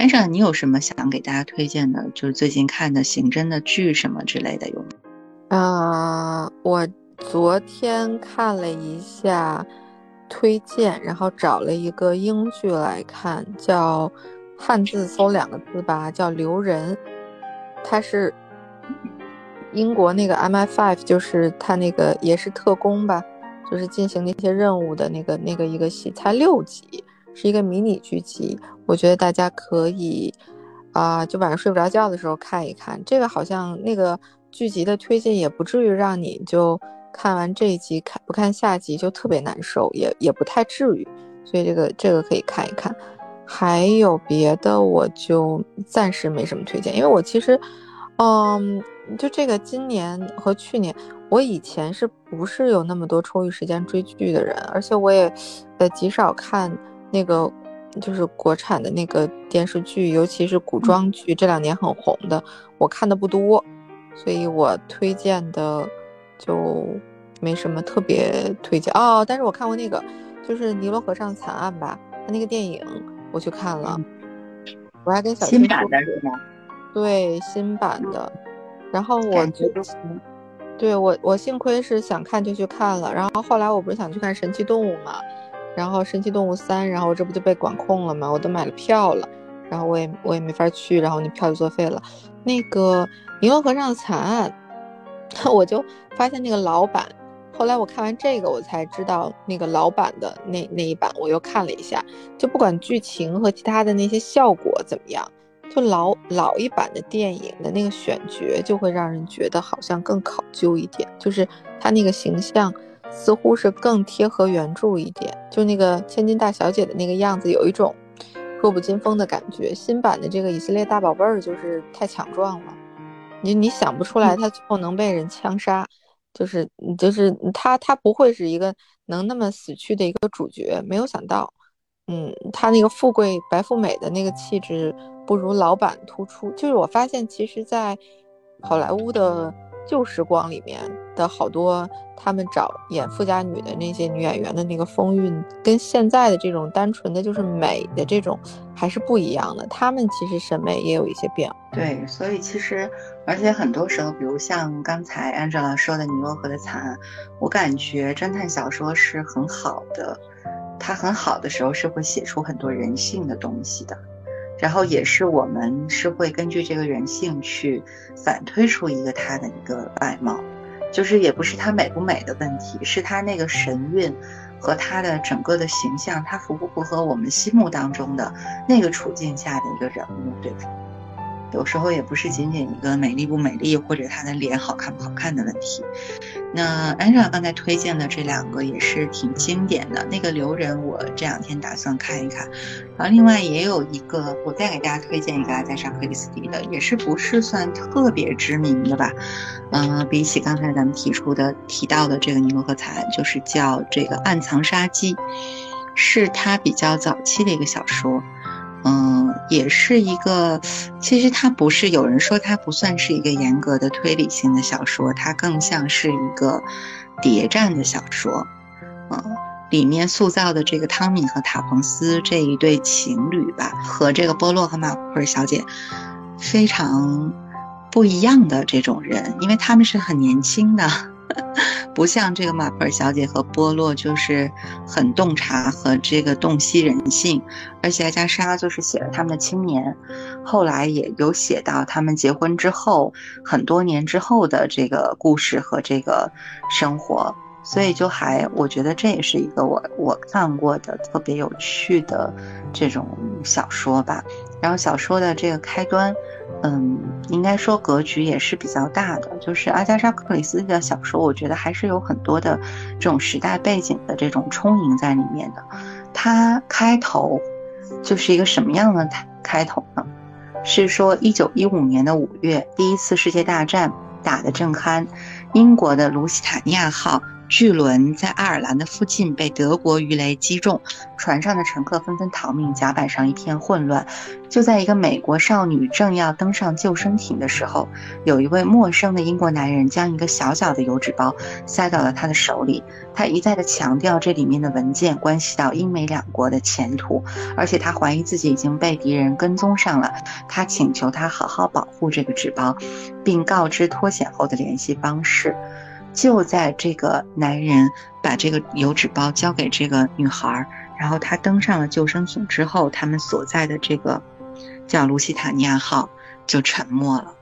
安上，你有什么想给大家推荐的？就是最近看的刑侦的剧什么之类的有吗？啊，我昨天看了一下推荐，然后找了一个英剧来看，叫汉字搜两个字吧，叫《留人》，它是英国那个 MI5，就是他那个也是特工吧，就是进行那些任务的那个那个一个戏，才六集。是一个迷你剧集，我觉得大家可以，啊，就晚上睡不着觉的时候看一看。这个好像那个剧集的推进也不至于让你就看完这一集看不看下集就特别难受，也也不太至于。所以这个这个可以看一看。还有别的我就暂时没什么推荐，因为我其实，嗯，就这个今年和去年，我以前是不是有那么多充裕时间追剧的人，而且我也呃极少看。那个就是国产的那个电视剧，尤其是古装剧，这两年很红的，我看的不多，所以我推荐的就没什么特别推荐哦。但是我看过那个，就是《尼罗河上惨案》吧，他那个电影我去看了，我还跟小新版的是吗？对，新版的。然后我觉得，对我我幸亏是想看就去看了，然后后来我不是想去看《神奇动物》嘛。然后《神奇动物三》，然后这不就被管控了吗？我都买了票了，然后我也我也没法去，然后那票就作废了。那个《尼罗河上的惨案》，我就发现那个老版，后来我看完这个，我才知道那个老版的那那一版，我又看了一下，就不管剧情和其他的那些效果怎么样，就老老一版的电影的那个选角就会让人觉得好像更考究一点，就是他那个形象。似乎是更贴合原著一点，就那个千金大小姐的那个样子，有一种弱不禁风的感觉。新版的这个以色列大宝贝儿就是太强壮了，你你想不出来他最后能被人枪杀，就是就是他他不会是一个能那么死去的一个主角，没有想到，嗯，他那个富贵白富美的那个气质不如老版突出。就是我发现，其实，在好莱坞的。旧时光里面的好多，他们找演富家女的那些女演员的那个风韵，跟现在的这种单纯的就是美的这种还是不一样的。他们其实审美也有一些变化。对，所以其实，而且很多时候，比如像刚才 Angela 说的《尼罗河的惨案》，我感觉侦探小说是很好的，它很好的时候是会写出很多人性的东西的。然后也是我们是会根据这个人性去反推出一个他的一个外貌，就是也不是他美不美的问题，是他那个神韵和他的整个的形象，他符不符合我们心目当中的那个处境下的一个人物，对吧？有时候也不是仅仅一个美丽不美丽或者她的脸好看不好看的问题。那安莎刚才推荐的这两个也是挺经典的。那个留人我这两天打算看一看，然后另外也有一个，我再给大家推荐一个阿加莎克里斯蒂的，也是不是算特别知名的吧？嗯，比起刚才咱们提出的提到的这个尼罗河惨案，就是叫这个暗藏杀机，是他比较早期的一个小说。嗯，也是一个，其实它不是有人说它不算是一个严格的推理性的小说，它更像是一个谍战的小说。嗯，里面塑造的这个汤米和塔彭斯这一对情侣吧，和这个波洛和马普尔小姐非常不一样的这种人，因为他们是很年轻的。不像这个马普尔小姐和波洛，就是很洞察和这个洞悉人性，而且加莎就是写了他们的青年，后来也有写到他们结婚之后很多年之后的这个故事和这个生活，所以就还我觉得这也是一个我我看过的特别有趣的这种小说吧。然后小说的这个开端。嗯，应该说格局也是比较大的。就是阿加莎·克里斯蒂的小说，我觉得还是有很多的这种时代背景的这种充盈在里面的。它开头就是一个什么样的开头呢？是说一九一五年的五月，第一次世界大战打得正酣，英国的卢西塔尼亚号巨轮在爱尔兰的附近被德国鱼雷击中，船上的乘客纷纷逃命，甲板上一片混乱。就在一个美国少女正要登上救生艇的时候，有一位陌生的英国男人将一个小小的油纸包塞到了她的手里。他一再的强调这里面的文件关系到英美两国的前途，而且他怀疑自己已经被敌人跟踪上了。他请求他好好保护这个纸包，并告知脱险后的联系方式。就在这个男人把这个油纸包交给这个女孩，然后他登上了救生艇之后，他们所在的这个叫卢西塔尼亚号就沉没了。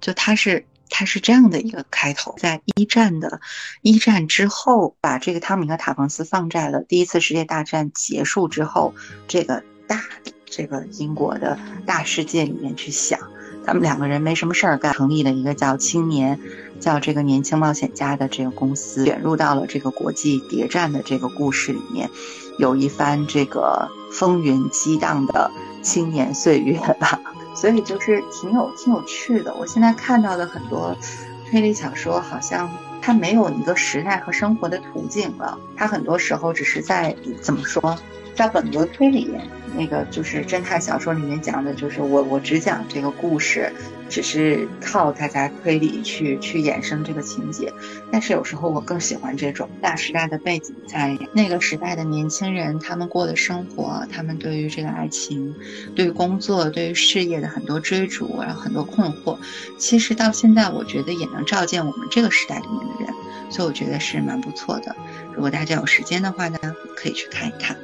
就他是他是这样的一个开头，在一战的一战之后，把这个汤米和塔彭斯放在了第一次世界大战结束之后这个大这个英国的大世界里面去想。他们两个人没什么事儿干，成立了一个叫青年，叫这个年轻冒险家的这个公司，卷入到了这个国际谍战的这个故事里面，有一番这个风云激荡的青年岁月吧。所以就是挺有挺有趣的。我现在看到的很多推理小说，好像它没有一个时代和生活的图景了，它很多时候只是在怎么说，在本格推理。那个就是侦探小说里面讲的，就是我我只讲这个故事，只是靠大家推理去去衍生这个情节。但是有时候我更喜欢这种大时代的背景，在那个时代的年轻人他们过的生活，他们对于这个爱情、对于工作、对于事业的很多追逐，然后很多困惑，其实到现在我觉得也能照见我们这个时代里面的人，所以我觉得是蛮不错的。如果大家有时间的话呢，可以去看一看。